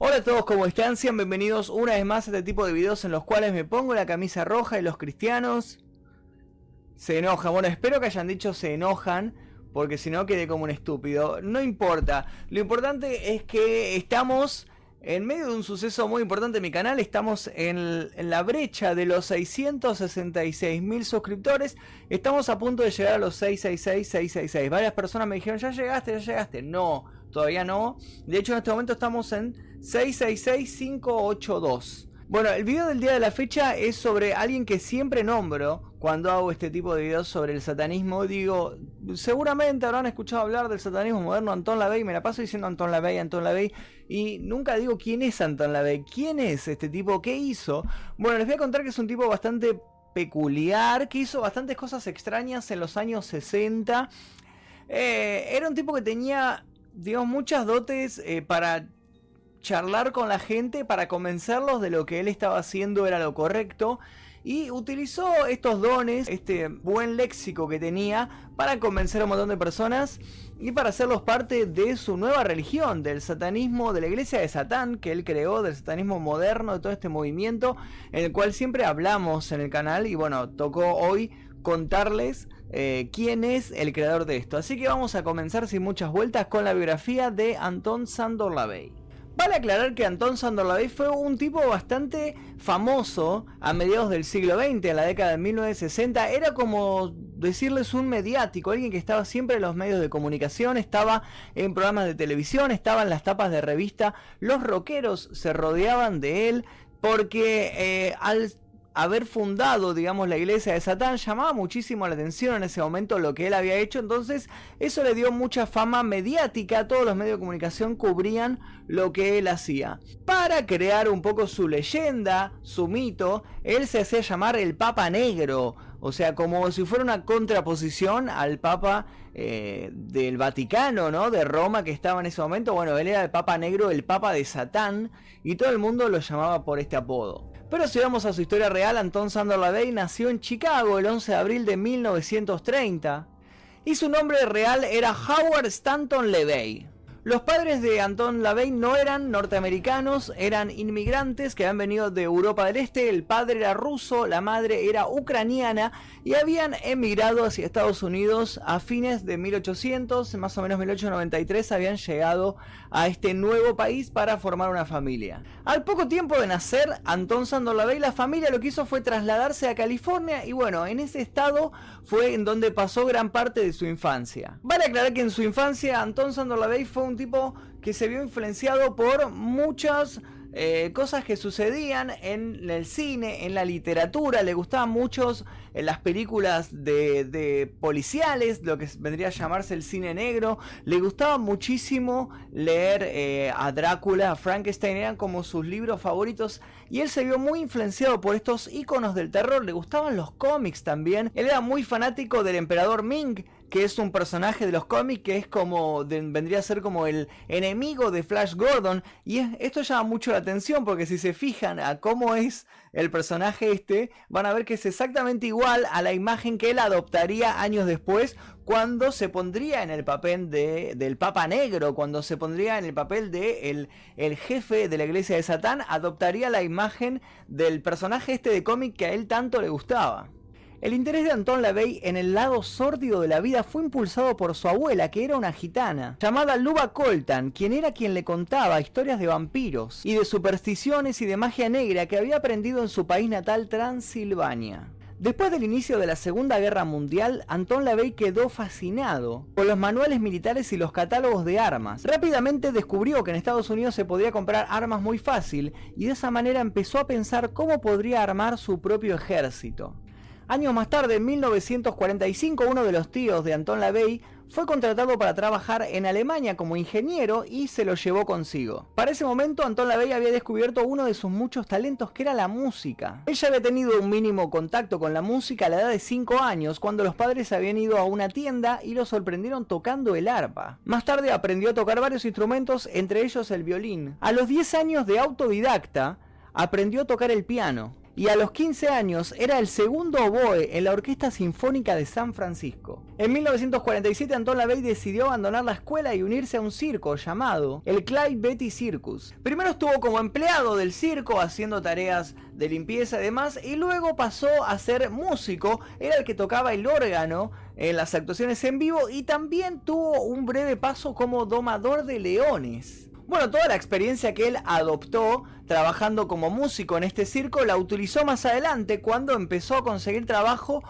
Hola a todos, ¿cómo están? Sean bienvenidos una vez más a este tipo de videos en los cuales me pongo la camisa roja y los cristianos se enojan. Bueno, espero que hayan dicho se enojan, porque si no quedé como un estúpido. No importa, lo importante es que estamos en medio de un suceso muy importante en mi canal, estamos en, la brecha de los 666 mil suscriptores. Estamos a punto de llegar a los 666, 666. Varias personas me dijeron, ya llegaste, ya llegaste. No, todavía no. De hecho, en este momento estamos en 666, 582. Bueno, el video del día de la fecha es sobre alguien que siempre nombro cuando hago este tipo de videos sobre el satanismo. Digo, seguramente habrán escuchado hablar del satanismo moderno Anton LaVey, me la paso diciendo Anton LaVey, Anton LaVey, y nunca digo quién es Anton LaVey, quién es este tipo, qué hizo. Bueno, les voy a contar que es un tipo bastante peculiar, que hizo bastantes cosas extrañas en los años 60. Eh, era un tipo que tenía, digamos, muchas dotes eh, para charlar con la gente para convencerlos de lo que él estaba haciendo era lo correcto y utilizó estos dones, este buen léxico que tenía para convencer a un montón de personas y para hacerlos parte de su nueva religión, del satanismo, de la iglesia de Satán que él creó, del satanismo moderno, de todo este movimiento en el cual siempre hablamos en el canal y bueno, tocó hoy contarles eh, quién es el creador de esto. Así que vamos a comenzar sin muchas vueltas con la biografía de Anton Sandor Lavey. Vale aclarar que Anton Sandor Lavey fue un tipo bastante famoso a mediados del siglo XX, en la década de 1960. Era como decirles un mediático, alguien que estaba siempre en los medios de comunicación, estaba en programas de televisión, estaba en las tapas de revista. Los rockeros se rodeaban de él porque eh, al haber fundado, digamos, la iglesia de Satán llamaba muchísimo la atención en ese momento lo que él había hecho, entonces eso le dio mucha fama mediática, todos los medios de comunicación cubrían lo que él hacía. Para crear un poco su leyenda, su mito, él se hacía llamar el Papa Negro, o sea, como si fuera una contraposición al Papa eh, del Vaticano, ¿no? De Roma que estaba en ese momento. Bueno, él era el Papa Negro, el Papa de Satán, y todo el mundo lo llamaba por este apodo. Pero si vamos a su historia real, Anton Sandor Lavey nació en Chicago el 11 de abril de 1930 y su nombre real era Howard Stanton LeVey. Los padres de Anton LaVey no eran norteamericanos, eran inmigrantes que habían venido de Europa del Este. El padre era ruso, la madre era ucraniana y habían emigrado hacia Estados Unidos a fines de 1800, más o menos 1893, habían llegado a este nuevo país para formar una familia. Al poco tiempo de nacer, Anton Sandor LaVey, la familia lo que hizo fue trasladarse a California y bueno, en ese estado fue en donde pasó gran parte de su infancia. Vale aclarar que en su infancia Anton Sandor LaVey fue un tipo que se vio influenciado por muchas eh, cosas que sucedían en el cine, en la literatura, le gustaban muchos en las películas de, policiales, lo que vendría a llamarse el cine negro, le gustaba muchísimo leer eh, a Drácula, a Frankenstein, eran como sus libros favoritos. Y él se vio muy influenciado por estos iconos del terror, le gustaban los cómics también, él era muy fanático del emperador Ming, que es un personaje de los cómics que es como, vendría a ser como el enemigo de Flash Gordon. Y esto llama mucho la atención porque si se fijan a cómo es el personaje este, van a ver que es exactamente igual a la imagen que él adoptaría años después cuando se pondría en el papel de, del Papa Negro, cuando se pondría en el papel de el, el jefe de la iglesia de Satán, adoptaría la imagen del personaje este de cómic que a él tanto le gustaba. El interés de Anton LaVey en el lado sórdido de la vida fue impulsado por su abuela, que era una gitana, llamada Luba Coltan, quien era quien le contaba historias de vampiros y de supersticiones y de magia negra que había aprendido en su país natal Transilvania. Después del inicio de la Segunda Guerra Mundial, Anton LaVey quedó fascinado por los manuales militares y los catálogos de armas. Rápidamente descubrió que en Estados Unidos se podía comprar armas muy fácil y de esa manera empezó a pensar cómo podría armar su propio ejército. Años más tarde, en 1945, uno de los tíos de Anton LaVey fue contratado para trabajar en Alemania como ingeniero y se lo llevó consigo. Para ese momento, Anton LaVey había descubierto uno de sus muchos talentos que era la música. Ella había tenido un mínimo contacto con la música a la edad de 5 años, cuando los padres habían ido a una tienda y lo sorprendieron tocando el arpa. Más tarde aprendió a tocar varios instrumentos, entre ellos el violín. A los 10 años de autodidacta, aprendió a tocar el piano y a los 15 años era el segundo oboe en la Orquesta Sinfónica de San Francisco. En 1947 Anton LaVey decidió abandonar la escuela y unirse a un circo llamado el Clyde Betty Circus. Primero estuvo como empleado del circo haciendo tareas de limpieza y demás y luego pasó a ser músico, era el que tocaba el órgano en las actuaciones en vivo y también tuvo un breve paso como domador de leones. Bueno, toda la experiencia que él adoptó trabajando como músico en este circo la utilizó más adelante cuando empezó a conseguir trabajo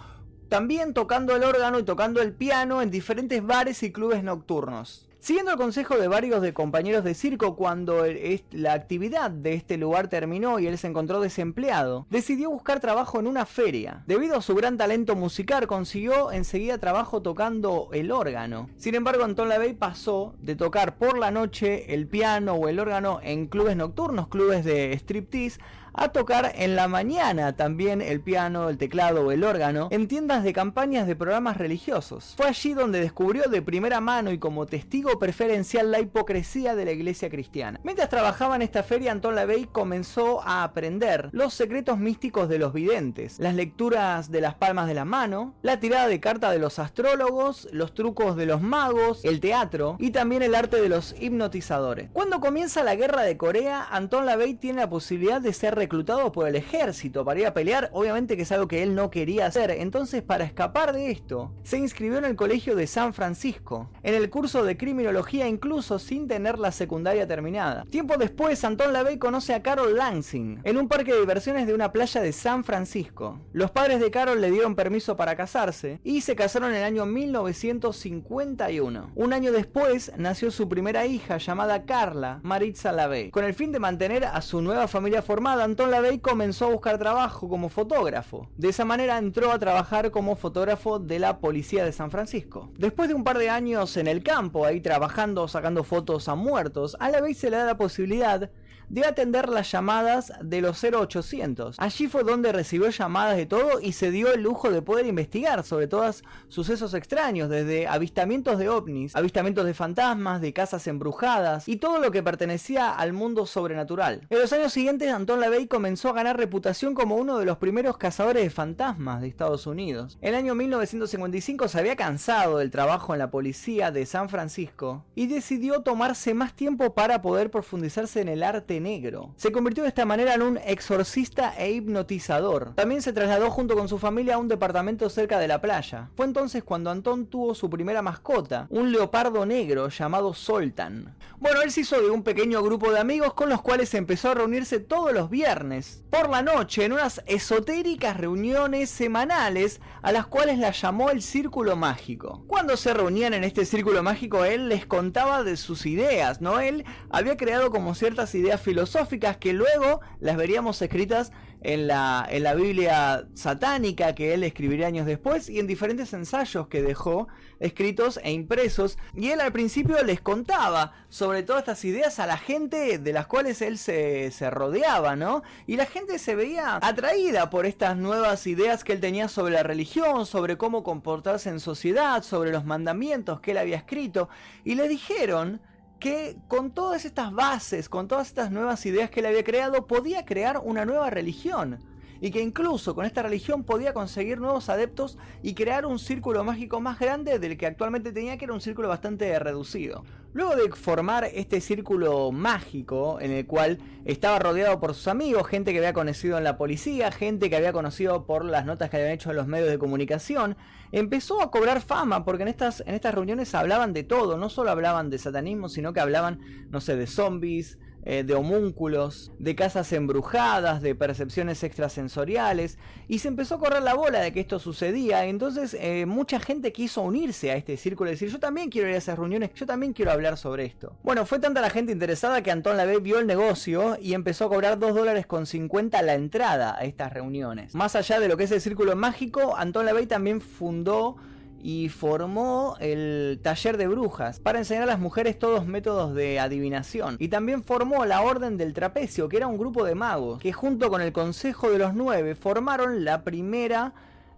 también tocando el órgano y tocando el piano en diferentes bares y clubes nocturnos. Siguiendo el consejo de varios de compañeros de circo cuando la actividad de este lugar terminó y él se encontró desempleado, decidió buscar trabajo en una feria. Debido a su gran talento musical consiguió enseguida trabajo tocando el órgano. Sin embargo, Anton LaVey pasó de tocar por la noche el piano o el órgano en clubes nocturnos, clubes de striptease, a tocar en la mañana también el piano, el teclado o el órgano en tiendas de campañas de programas religiosos. Fue allí donde descubrió de primera mano y como testigo preferencial la hipocresía de la iglesia cristiana. Mientras trabajaba en esta feria, Anton LaVey comenzó a aprender los secretos místicos de los videntes, las lecturas de las palmas de la mano, la tirada de carta de los astrólogos, los trucos de los magos, el teatro y también el arte de los hipnotizadores. Cuando comienza la guerra de Corea, Anton LaVey tiene la posibilidad de ser reclutado por el ejército para ir a pelear, obviamente que es algo que él no quería hacer, entonces para escapar de esto, se inscribió en el colegio de San Francisco, en el curso de criminología incluso sin tener la secundaria terminada. Tiempo después, Anton LaVey conoce a Carol Lansing, en un parque de diversiones de una playa de San Francisco. Los padres de Carol le dieron permiso para casarse y se casaron en el año 1951. Un año después nació su primera hija llamada Carla Maritza LaVey. Con el fin de mantener a su nueva familia formada, LaVey comenzó a buscar trabajo como fotógrafo. De esa manera entró a trabajar como fotógrafo de la policía de San Francisco. Después de un par de años en el campo, ahí trabajando, sacando fotos a muertos, a LaVey se le da la posibilidad de atender las llamadas de los 0800. Allí fue donde recibió llamadas de todo y se dio el lujo de poder investigar sobre todos sucesos extraños, desde avistamientos de ovnis, avistamientos de fantasmas, de casas embrujadas y todo lo que pertenecía al mundo sobrenatural. En los años siguientes, Anton LaVey comenzó a ganar reputación como uno de los primeros cazadores de fantasmas de Estados Unidos. En el año 1955 se había cansado del trabajo en la policía de San Francisco y decidió tomarse más tiempo para poder profundizarse en el arte negro. Se convirtió de esta manera en un exorcista e hipnotizador. También se trasladó junto con su familia a un departamento cerca de la playa. Fue entonces cuando Antón tuvo su primera mascota, un leopardo negro llamado Soltan. Bueno, él se hizo de un pequeño grupo de amigos con los cuales empezó a reunirse todos los viernes, por la noche, en unas esotéricas reuniones semanales a las cuales las llamó el Círculo Mágico. Cuando se reunían en este Círculo Mágico, él les contaba de sus ideas, ¿no? Él había creado como ciertas ideas filosóficas que luego las veríamos escritas en la, en la Biblia satánica que él escribiría años después y en diferentes ensayos que dejó escritos e impresos. Y él al principio les contaba sobre todas estas ideas a la gente de las cuales él se, se rodeaba, ¿no? Y la gente se veía atraída por estas nuevas ideas que él tenía sobre la religión, sobre cómo comportarse en sociedad, sobre los mandamientos que él había escrito. Y le dijeron que con todas estas bases, con todas estas nuevas ideas que él había creado, podía crear una nueva religión. Y que incluso con esta religión podía conseguir nuevos adeptos y crear un círculo mágico más grande del que actualmente tenía, que era un círculo bastante reducido. Luego de formar este círculo mágico en el cual estaba rodeado por sus amigos, gente que había conocido en la policía, gente que había conocido por las notas que habían hecho en los medios de comunicación, empezó a cobrar fama porque en estas, en estas reuniones hablaban de todo, no solo hablaban de satanismo, sino que hablaban, no sé, de zombies, eh, de homúnculos, de casas embrujadas, de percepciones extrasensoriales, y se empezó a correr la bola de que esto sucedía, entonces eh, mucha gente quiso unirse a este círculo y decir, yo también quiero ir a esas reuniones, yo también quiero hablar sobre esto. Bueno, fue tanta la gente interesada que Anton Lavey vio el negocio y empezó a cobrar 2 dólares con 50 la entrada a estas reuniones. Más allá de lo que es el círculo mágico, Anton Lavey también fundó y formó el taller de brujas para enseñar a las mujeres todos métodos de adivinación. Y también formó la Orden del Trapecio, que era un grupo de magos que junto con el Consejo de los Nueve formaron la primera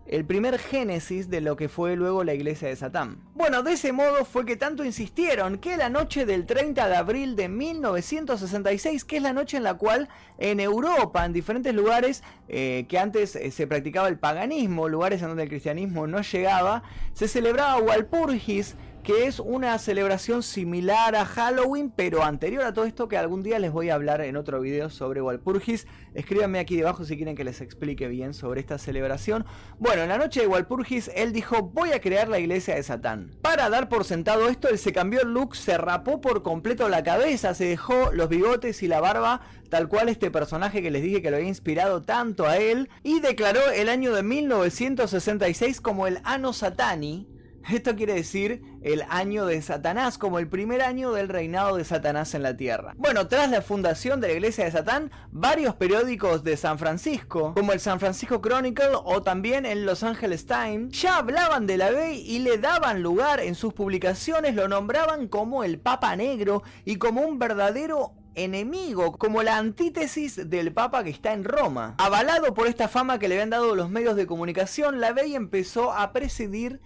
el primer génesis de lo que fue luego la iglesia de Satán. Bueno, de ese modo fue que tanto insistieron que la noche del 30 de abril de 1966, que es la noche en la cual en Europa, en diferentes lugares eh, que antes eh, se practicaba el paganismo, lugares en donde el cristianismo no llegaba, se celebraba Walpurgis, que es una celebración similar a Halloween, pero anterior a todo esto que algún día les voy a hablar en otro video sobre Walpurgis. Escríbanme aquí debajo si quieren que les explique bien sobre esta celebración. Bueno, en la noche de Walpurgis él dijo voy a crear la iglesia de Satán. Para dar por sentado esto, él se cambió el look, se rapó por completo la cabeza, se dejó los bigotes y la barba tal cual este personaje que les dije que lo había inspirado tanto a él, y declaró el año de 1966 como el Anno Satani, esto quiere decir el año de Satanás, como el primer año del reinado de Satanás en la tierra. Bueno, tras la fundación de la iglesia de Satán, varios periódicos de San Francisco, como el San Francisco Chronicle o también el Los Angeles Times, ya hablaban de la ley y le daban lugar en sus publicaciones, lo nombraban como el Papa Negro y como un verdadero enemigo, como la antítesis del Papa que está en Roma. Avalado por esta fama que le habían dado los medios de comunicación, la Bey empezó a presidir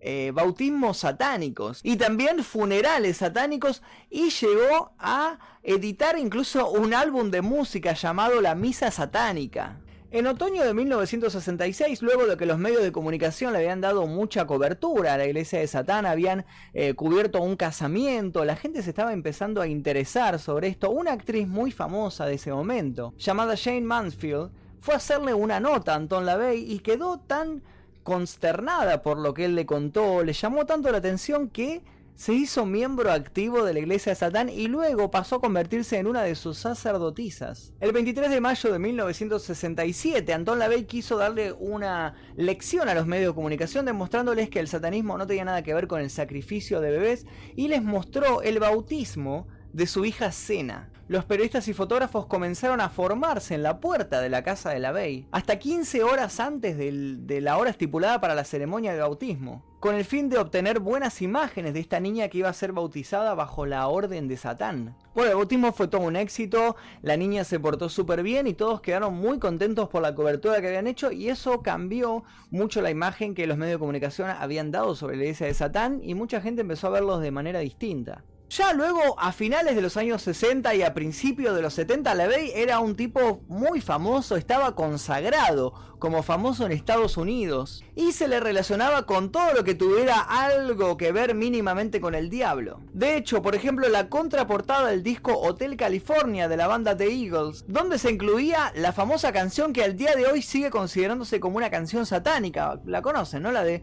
eh, bautismos satánicos y también funerales satánicos y llegó a editar incluso un álbum de música llamado La Misa Satánica. En otoño de 1966, luego de que los medios de comunicación le habían dado mucha cobertura a la iglesia de Satán, habían eh, cubierto un casamiento, la gente se estaba empezando a interesar sobre esto. Una actriz muy famosa de ese momento, llamada Jane Mansfield, fue a hacerle una nota a Anton LaVey y quedó tan consternada por lo que él le contó, le llamó tanto la atención que se hizo miembro activo de la iglesia de Satán y luego pasó a convertirse en una de sus sacerdotisas. El 23 de mayo de 1967, Anton LaVey quiso darle una lección a los medios de comunicación demostrándoles que el satanismo no tenía nada que ver con el sacrificio de bebés y les mostró el bautismo de su hija Sena los periodistas y fotógrafos comenzaron a formarse en la puerta de la casa de la Bey, hasta 15 horas antes de la hora estipulada para la ceremonia de bautismo, con el fin de obtener buenas imágenes de esta niña que iba a ser bautizada bajo la orden de Satán. Bueno, el bautismo fue todo un éxito, la niña se portó súper bien y todos quedaron muy contentos por la cobertura que habían hecho y eso cambió mucho la imagen que los medios de comunicación habían dado sobre la iglesia de Satán y mucha gente empezó a verlos de manera distinta. Ya luego, a finales de los años 60 y a principios de los 70, LaVey era un tipo muy famoso, estaba consagrado como famoso en Estados Unidos y se le relacionaba con todo lo que tuviera algo que ver mínimamente con el diablo. De hecho, por ejemplo, la contraportada del disco Hotel California de la banda The Eagles, donde se incluía la famosa canción que al día de hoy sigue considerándose como una canción satánica. La conocen, ¿no? La de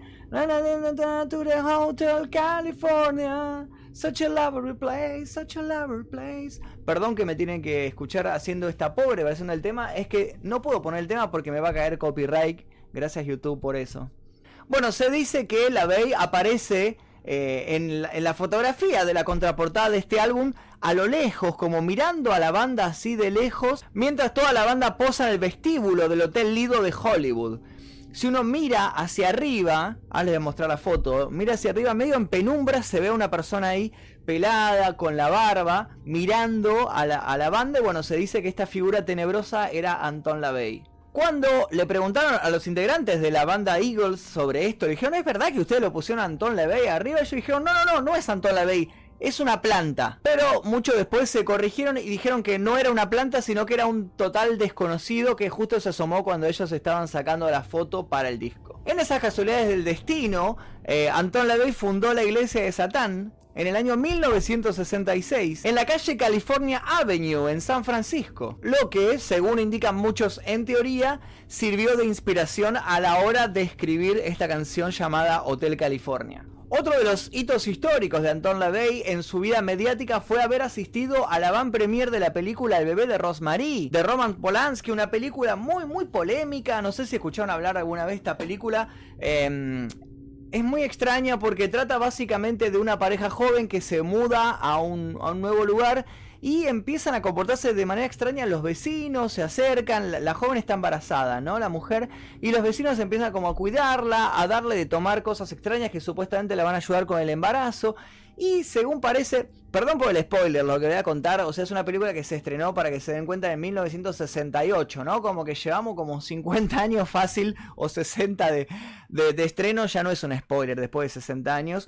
Hotel California. Such a lovely place, such a lovely place. Perdón que me tienen que escuchar haciendo esta pobre versión del tema. Es que no puedo poner el tema porque me va a caer copyright. Gracias YouTube por eso. Bueno, se dice que la Bey aparece eh, en, la, en, la, fotografía de la contraportada de este álbum a lo lejos, como mirando a la banda así de lejos, mientras toda la banda posa en el vestíbulo del Hotel Lido de Hollywood si uno mira hacia arriba, ah, les voy a mostrar la foto, mira hacia arriba, medio en penumbra, se ve una persona ahí pelada, con la barba, mirando a la, banda. Y bueno, se dice que esta figura tenebrosa era Anton LaVey. Cuando le preguntaron a los integrantes de la banda Eagles sobre esto, le dijeron, ¿es verdad que ustedes lo pusieron a Anton LaVey arriba? Y ellos dijeron, no, no, no, no es Anton LaVey, es una planta. Pero mucho después se corrigieron y dijeron que no era una planta, sino que era un total desconocido que justo se asomó cuando ellos estaban sacando la foto para el disco. En esas casualidades del destino, eh, Anton LaVey fundó la iglesia de Satán en el año 1966 en la calle California Avenue en San Francisco, lo que, según indican muchos en teoría, sirvió de inspiración a la hora de escribir esta canción llamada Hotel California. Otro de los hitos históricos de Anton LaVey en su vida mediática fue haber asistido a la van premier de la película El bebé de Rosemary, de Roman Polanski, una película muy muy polémica, no sé si escucharon hablar alguna vez esta película. Em, es muy extraña porque trata básicamente de una pareja joven que se muda a un, a un nuevo lugar y empiezan a comportarse de manera extraña los vecinos, se acercan, la, joven está embarazada, ¿no? La mujer, y los vecinos empiezan como a cuidarla, a darle de tomar cosas extrañas que supuestamente la van a ayudar con el embarazo. Y según parece, perdón por el spoiler, lo que voy a contar, o sea, es una película que se estrenó para que se den cuenta en 1968, ¿no? Como que llevamos como 50 años fácil o 60 de, de, estreno, ya no es un spoiler después de 60 años.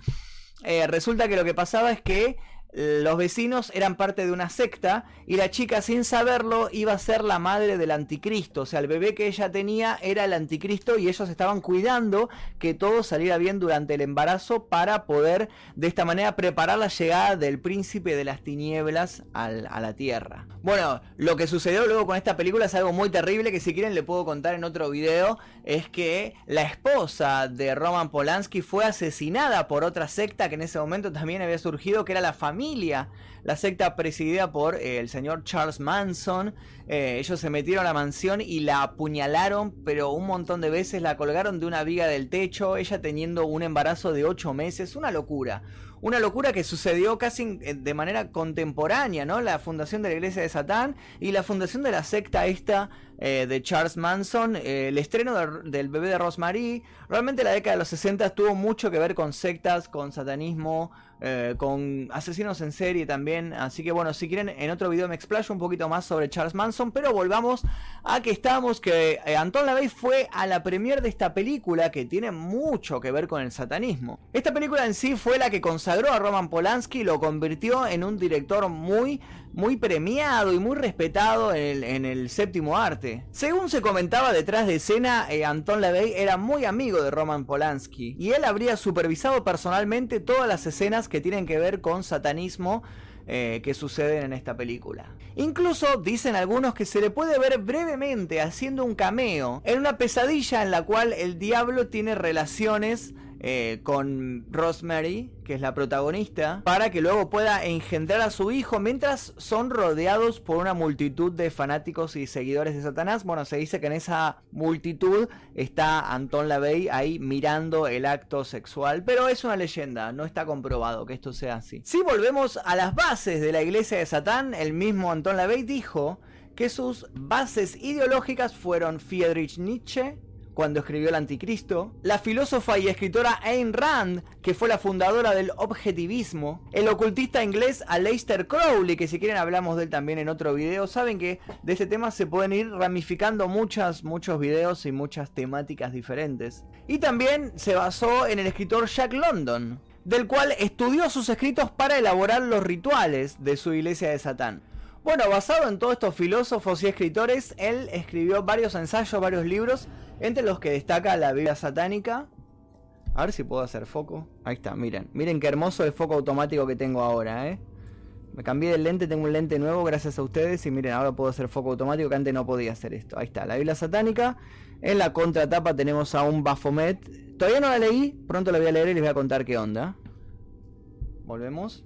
Eh, resulta que lo que pasaba es que los vecinos eran parte de una secta y la chica sin saberlo iba a ser la madre del anticristo. O sea, el bebé que ella tenía era el anticristo y ellos estaban cuidando que todo saliera bien durante el embarazo para poder de esta manera preparar la llegada del príncipe de las tinieblas a la tierra. Bueno, lo que sucedió luego con esta película es algo muy terrible que si quieren le puedo contar en otro video. Es que la esposa de Roman Polanski fue asesinada por otra secta que en ese momento también había surgido, que era la familia la secta presidida por eh, el señor Charles Manson. Eh, ellos se metieron a la mansión y la apuñalaron, pero un montón de veces la colgaron de una viga del techo, ella teniendo un embarazo de 8 meses, una locura. Una locura que sucedió casi de manera contemporánea, ¿no? La fundación de la iglesia de Satán y la fundación de la secta esta de Charles Manson, el estreno del bebé de Rosemary. Realmente la década de los 60 tuvo mucho que ver con sectas, con satanismo, eh, con asesinos en serie también. Así que bueno, si quieren, en otro video me explayo un poquito más sobre Charles Manson. Pero volvamos a que estamos, que eh, Anton LaVey fue a la premier de esta película que tiene mucho que ver con el satanismo. Esta película en sí fue la que consagró a Roman Polanski y lo convirtió en un director muy muy premiado y muy respetado en el, séptimo arte. Según se comentaba detrás de escena, eh, Anton LaVey era muy amigo de Roman Polanski y él habría supervisado personalmente todas las escenas que tienen que ver con satanismo eh, que suceden en esta película. Incluso dicen algunos que se le puede ver brevemente haciendo un cameo en una pesadilla en la cual el diablo tiene relaciones eh, con Rosemary, que es la protagonista, para que luego pueda engendrar a su hijo mientras son rodeados por una multitud de fanáticos y seguidores de Satanás. Bueno, se dice que en esa multitud está Anton LaVey ahí mirando el acto sexual, pero es una leyenda, no está comprobado que esto sea así. Si volvemos a las bases de la iglesia de Satán, el mismo Anton LaVey dijo que sus bases ideológicas fueron Friedrich Nietzsche, cuando escribió El Anticristo, la filósofa y escritora Ayn Rand, que fue la fundadora del objetivismo, el ocultista inglés Aleister Crowley, que si quieren hablamos de él también en otro video, saben que de este tema se pueden ir ramificando muchas, muchos videos y muchas temáticas diferentes. Y también se basó en el escritor Jack London, del cual estudió sus escritos para elaborar los rituales de su iglesia de Satán. Bueno, basado en todos estos filósofos y escritores, él escribió varios ensayos, varios libros, entre los que destaca la Biblia satánica. A ver si puedo hacer foco. Ahí está, miren. Miren qué hermoso el foco automático que tengo ahora, ¿eh? Me cambié de lente, tengo un lente nuevo gracias a ustedes y miren, ahora puedo hacer foco automático que antes no podía hacer esto. Ahí está, la Biblia satánica. En la contratapa tenemos a un Baphomet. Todavía no la leí, pronto la voy a leer y les voy a contar qué onda. Volvemos.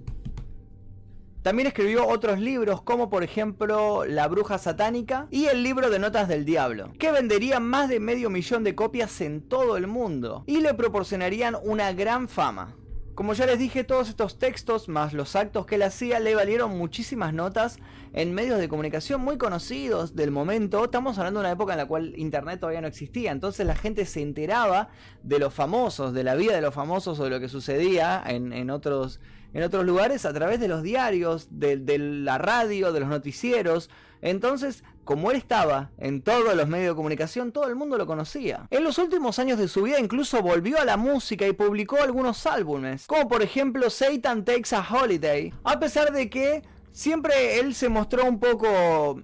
También escribió otros libros como por ejemplo La Bruja Satánica y el libro de Notas del Diablo, que venderían más de medio millón de copias en todo el mundo y le proporcionarían una gran fama. Como ya les dije, todos estos textos más los actos que él hacía le valieron muchísimas notas en medios de comunicación muy conocidos del momento. Estamos hablando de una época en la cual Internet todavía no existía, entonces la gente se enteraba de los famosos, de la vida de los famosos o de lo que sucedía en, en otros en otros lugares a través de los diarios, de, la radio, de los noticieros. Entonces, como él estaba en todos los medios de comunicación, todo el mundo lo conocía. En los últimos años de su vida incluso volvió a la música y publicó algunos álbumes, como por ejemplo Satan Takes a Holiday, a pesar de que siempre él se mostró un poco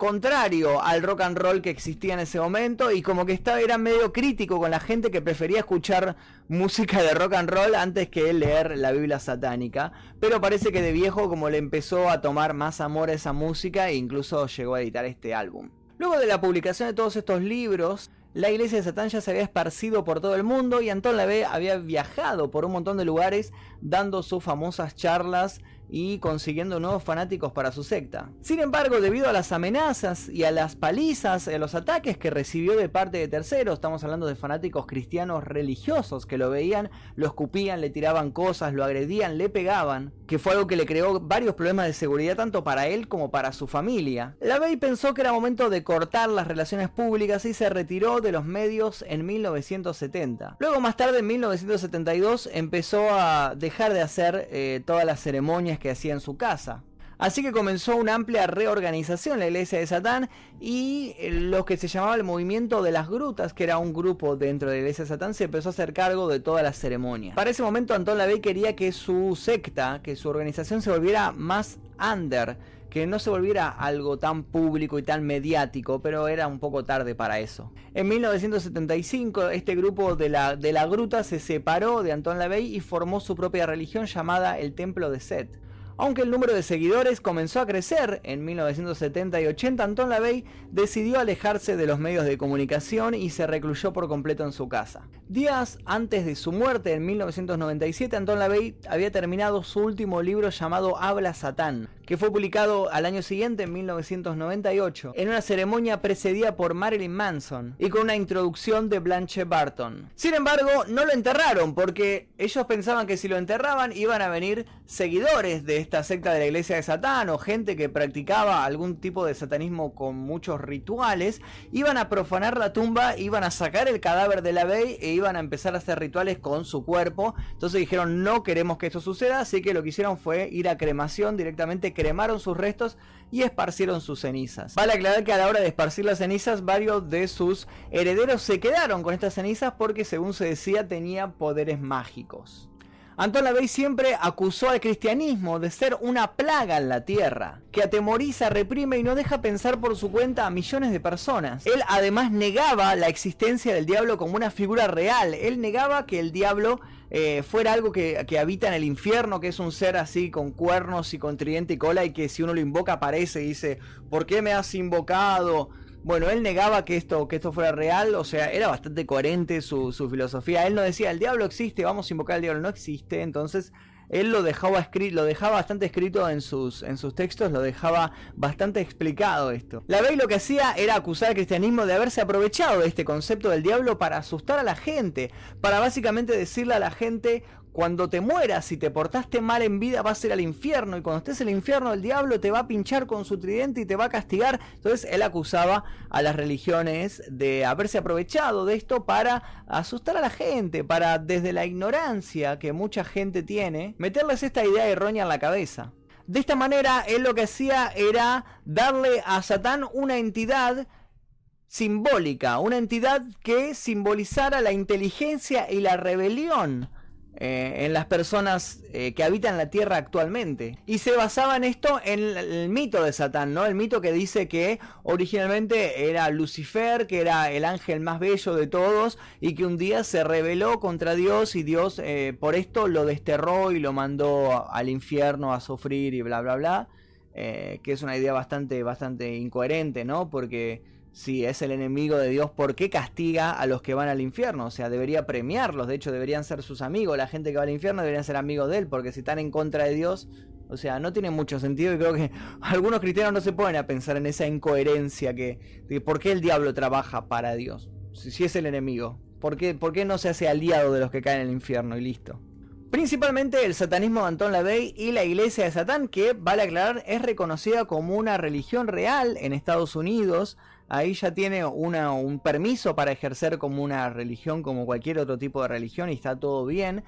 contrario al rock and roll que existía en ese momento y como que estaba, era medio crítico con la gente que prefería escuchar música de rock and roll antes que leer la Biblia satánica. Pero parece que de viejo como le empezó a tomar más amor a esa música e incluso llegó a editar este álbum. Luego de la publicación de todos estos libros, la iglesia de Satán ya se había esparcido por todo el mundo y Anton Lavey había viajado por un montón de lugares dando sus famosas charlas y consiguiendo nuevos fanáticos para su secta. Sin embargo, debido a las amenazas y a las palizas, a los ataques que recibió de parte de terceros, estamos hablando de fanáticos cristianos religiosos que lo veían, lo escupían, le tiraban cosas, lo agredían, le pegaban, que fue algo que le creó varios problemas de seguridad tanto para él como para su familia. La Bey pensó que era momento de cortar las relaciones públicas y se retiró de los medios en 1970. Luego más tarde en 1972 empezó a dejar de hacer eh, todas las ceremonias que hacía en su casa. Así que comenzó una amplia reorganización en la iglesia de Satán y eh, lo que se llamaba el movimiento de las grutas, que era un grupo dentro de la iglesia de Satán, se empezó a hacer cargo de todas las ceremonias. Para ese momento Antón Lavey quería que su secta, que su organización se volviera más under, que no se volviera algo tan público y tan mediático, pero era un poco tarde para eso. En 1975 este grupo de la, de la gruta se separó de Anton LaVey y formó su propia religión llamada el Templo de Set. Aunque el número de seguidores comenzó a crecer en 1970 y 80, Anton LaVey decidió alejarse de los medios de comunicación y se recluyó por completo en su casa. Días antes de su muerte en 1997, Anton LaVey había terminado su último libro llamado Habla Satán, que fue publicado al año siguiente, en 1998, en una ceremonia precedida por Marilyn Manson y con una introducción de Blanche Barton. Sin embargo, no lo enterraron porque ellos pensaban que si lo enterraban iban a venir seguidores de esta secta de la iglesia de Satán o gente que practicaba algún tipo de satanismo con muchos rituales, iban a profanar la tumba, iban a sacar el cadáver de la Bey e iban a empezar a hacer rituales con su cuerpo. Entonces dijeron no queremos que esto suceda, así que lo que hicieron fue ir a cremación directamente cremaron sus restos y esparcieron sus cenizas. Vale aclarar que a la hora de esparcir las cenizas, varios de sus herederos se quedaron con estas cenizas porque según se decía tenía poderes mágicos. Anton LaVey siempre acusó al cristianismo de ser una plaga en la tierra, que atemoriza, reprime y no deja pensar por su cuenta a millones de personas. Él además negaba la existencia del diablo como una figura real. Él negaba que el diablo eh, fuera algo que, que, habita en el infierno, que es un ser así con cuernos y con tridente y cola y que si uno lo invoca aparece y dice, ¿por qué me has invocado? Bueno, él negaba que esto, que esto fuera real, o sea, era bastante coherente su, filosofía. Él no decía, el diablo existe, vamos a invocar al diablo, no existe. Entonces, él lo dejaba, escrito, lo dejaba bastante escrito en sus, en sus textos, lo dejaba bastante explicado esto. La Bey lo que hacía era acusar al cristianismo de haberse aprovechado de este concepto del diablo para asustar a la gente, para básicamente decirle a la gente, cuando te mueras, si te portaste mal en vida, vas a ir al infierno. Y cuando estés en el infierno, el diablo te va a pinchar con su tridente y te va a castigar. Entonces él acusaba a las religiones de haberse aprovechado de esto para asustar a la gente, para desde la ignorancia que mucha gente tiene, meterles esta idea errónea en la cabeza. De esta manera, él lo que hacía era darle a Satán una entidad simbólica, una entidad que simbolizara la inteligencia y la rebelión eh, en las personas eh, que habitan la Tierra actualmente. Y se basaba en esto en el, mito de Satán, ¿no? El mito que dice que originalmente era Lucifer, que era el ángel más bello de todos, y que un día se rebeló contra Dios y Dios eh, por esto lo desterró y lo mandó al infierno a sufrir y bla bla bla. que es una idea bastante, bastante incoherente, ¿no? Porque si es el enemigo de Dios, ¿por qué castiga a los que van al infierno? O sea, debería premiarlos, de hecho deberían ser sus amigos, la gente que va al infierno deberían ser amigos de él, porque si están en contra de Dios, o sea, no tiene mucho sentido y creo que algunos cristianos no se ponen a pensar en esa incoherencia que, por qué el diablo trabaja para Dios, si, es el enemigo, ¿por qué, ¿por qué no se hace aliado de los que caen en el infierno y listo? Principalmente el satanismo de Anton LaVey y la iglesia de Satán, que, vale aclarar, es reconocida como una religión real en Estados Unidos, ahí ya tiene un permiso para ejercer como una religión, como cualquier otro tipo de religión, y está todo bien.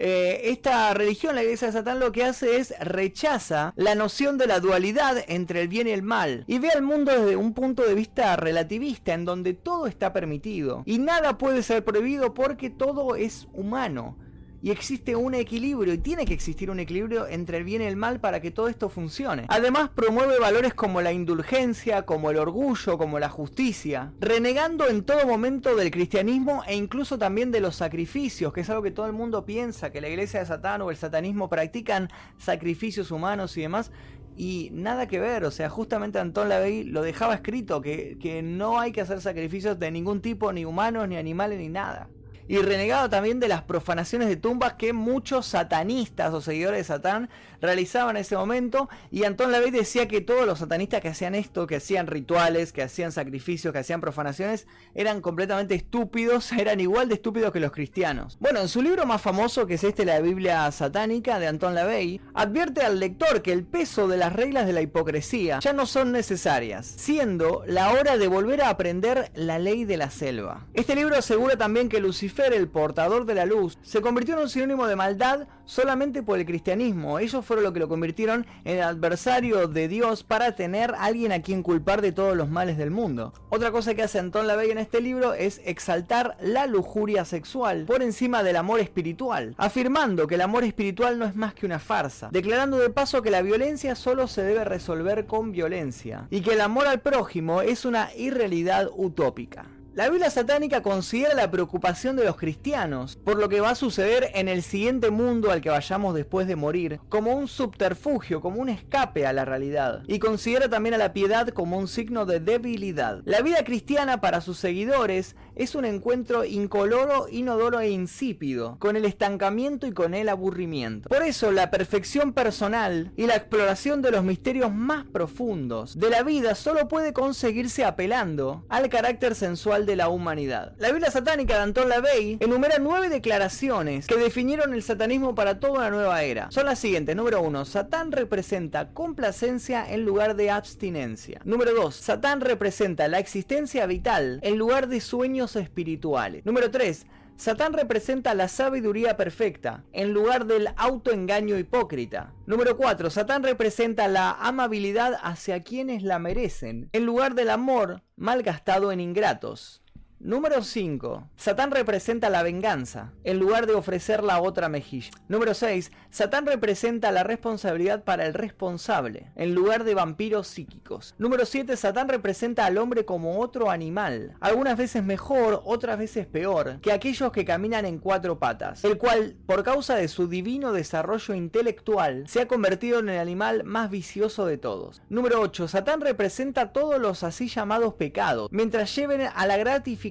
Eh, esta religión, la iglesia de Satán, lo que hace es rechaza la noción de la dualidad entre el bien y el mal y ve al mundo desde un punto de vista relativista en donde todo está permitido y nada puede ser prohibido porque todo es humano y existe un equilibrio y tiene que existir un equilibrio entre el bien y el mal para que todo esto funcione. Además promueve valores como la indulgencia, como el orgullo, como la justicia, renegando en todo momento del cristianismo e incluso también de los sacrificios, que es algo que todo el mundo piensa, que la iglesia de Satán o el satanismo practican sacrificios humanos y demás. Y nada que ver, o sea, justamente Antón Lavey lo dejaba escrito, que, que no hay que hacer sacrificios de ningún tipo, ni humanos, ni animales, ni nada. Y renegado también de las profanaciones de tumbas que muchos satanistas o seguidores de Satán realizaban en ese momento. Y Anton LaVey decía que todos los satanistas que hacían esto, que hacían rituales, que hacían sacrificios, que hacían profanaciones, eran completamente estúpidos, eran igual de estúpidos que los cristianos. Bueno, en su libro más famoso, que es este, La Biblia Satánica, de Anton LaVey, advierte al lector que el peso de las reglas de la hipocresía ya no son necesarias, siendo la hora de volver a aprender la ley de la selva. Este libro asegura también que Lucifer, el portador de la luz, se convirtió en un sinónimo de maldad solamente por el cristianismo. Ellos fueron lo que lo convirtieron en el adversario de Dios para tener alguien a quien culpar de todos los males del mundo. Otra cosa que hace Anton LaVey en este libro es exaltar la lujuria sexual por encima del amor espiritual, afirmando que el amor espiritual no es más que una farsa, declarando de paso que la violencia solo se debe resolver con violencia y que el amor al prójimo es una irrealidad utópica. La Biblia satánica considera la preocupación de los cristianos por lo que va a suceder en el siguiente mundo al que vayamos después de morir como un subterfugio, como un escape a la realidad. Y considera también a la piedad como un signo de debilidad. La vida cristiana para sus seguidores es un encuentro incoloro, inodoro e insípido, con el estancamiento y con el aburrimiento. Por eso la perfección personal y la exploración de los misterios más profundos de la vida solo puede conseguirse apelando al carácter sensual de la humanidad. La Biblia satánica de Anton LaVey enumera nueve declaraciones que definieron el satanismo para toda una nueva era. Son las siguientes. Número uno, Satán representa complacencia en lugar de abstinencia. Número 2. Satán representa la existencia vital en lugar de sueños espirituales. Número 3. Satán representa la sabiduría perfecta, en lugar del autoengaño hipócrita. Número 4. Satán representa la amabilidad hacia quienes la merecen, en lugar del amor malgastado en ingratos. Número 5. Satán representa la venganza, en lugar de ofrecer la otra mejilla. Número 6. Satán representa la responsabilidad para el responsable, en lugar de vampiros psíquicos. Número 7. Satán representa al hombre como otro animal, algunas veces mejor, otras veces peor, que aquellos que caminan en cuatro patas, el cual, por causa de su divino desarrollo intelectual, se ha convertido en el animal más vicioso de todos. Número 8. Satán representa todos los así llamados pecados, mientras lleven a la gratificación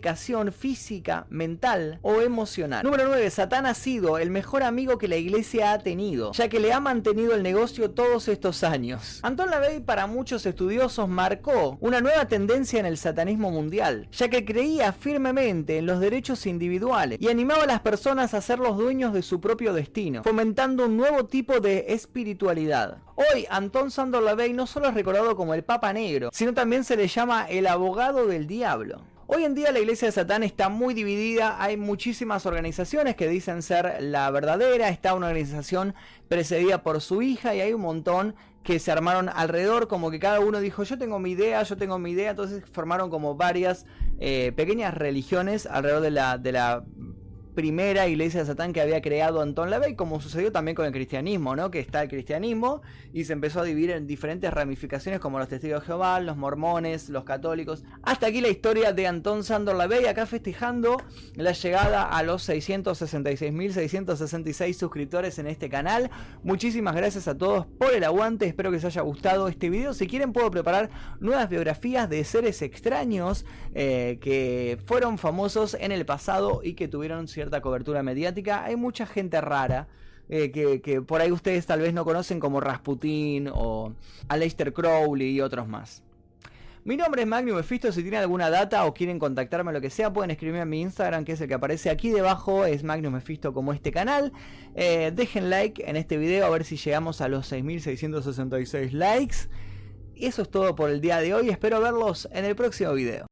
física, mental o emocional. Número 9. Satán ha sido el mejor amigo que la iglesia ha tenido, ya que le ha mantenido el negocio todos estos años. Anton LaVey para muchos estudiosos marcó una nueva tendencia en el satanismo mundial, ya que creía firmemente en los derechos individuales y animaba a las personas a ser los dueños de su propio destino, fomentando un nuevo tipo de espiritualidad. Hoy Anton Sandor LaVey no solo es recordado como el Papa Negro, sino también se le llama el abogado del diablo. Hoy en día la iglesia de Satán está muy dividida, hay muchísimas organizaciones que dicen ser la verdadera, está una organización precedida por su hija y hay un montón que se armaron alrededor, como que cada uno dijo yo tengo mi idea, yo tengo mi idea, entonces formaron como varias eh, pequeñas religiones alrededor de la, de la primera iglesia de Satán que había creado Anton LaVey, como sucedió también con el cristianismo, ¿no? Que está el cristianismo y se empezó a dividir en diferentes ramificaciones como los testigos de Jehová, los mormones, los católicos. Hasta aquí la historia de Anton Sandor LaVey, acá festejando la llegada a los 666.666 suscriptores en este canal. Muchísimas gracias a todos por el aguante, espero que les haya gustado este video. Si quieren puedo preparar nuevas biografías de seres extraños eh, que fueron famosos en el pasado y que tuvieron cierto cobertura mediática, hay mucha gente rara. Eh, que, por ahí ustedes tal vez no conocen como Rasputin o Aleister Crowley y otros más. Mi nombre es Magnum Mephisto, si tienen alguna data o quieren contactarme lo que sea, pueden escribirme a mi Instagram, que es el que aparece aquí debajo, es Magnum Mephisto como este canal. Eh, dejen like en este video a ver si llegamos a los 6.666 likes. Y eso es todo por el día de hoy, espero verlos en el próximo video.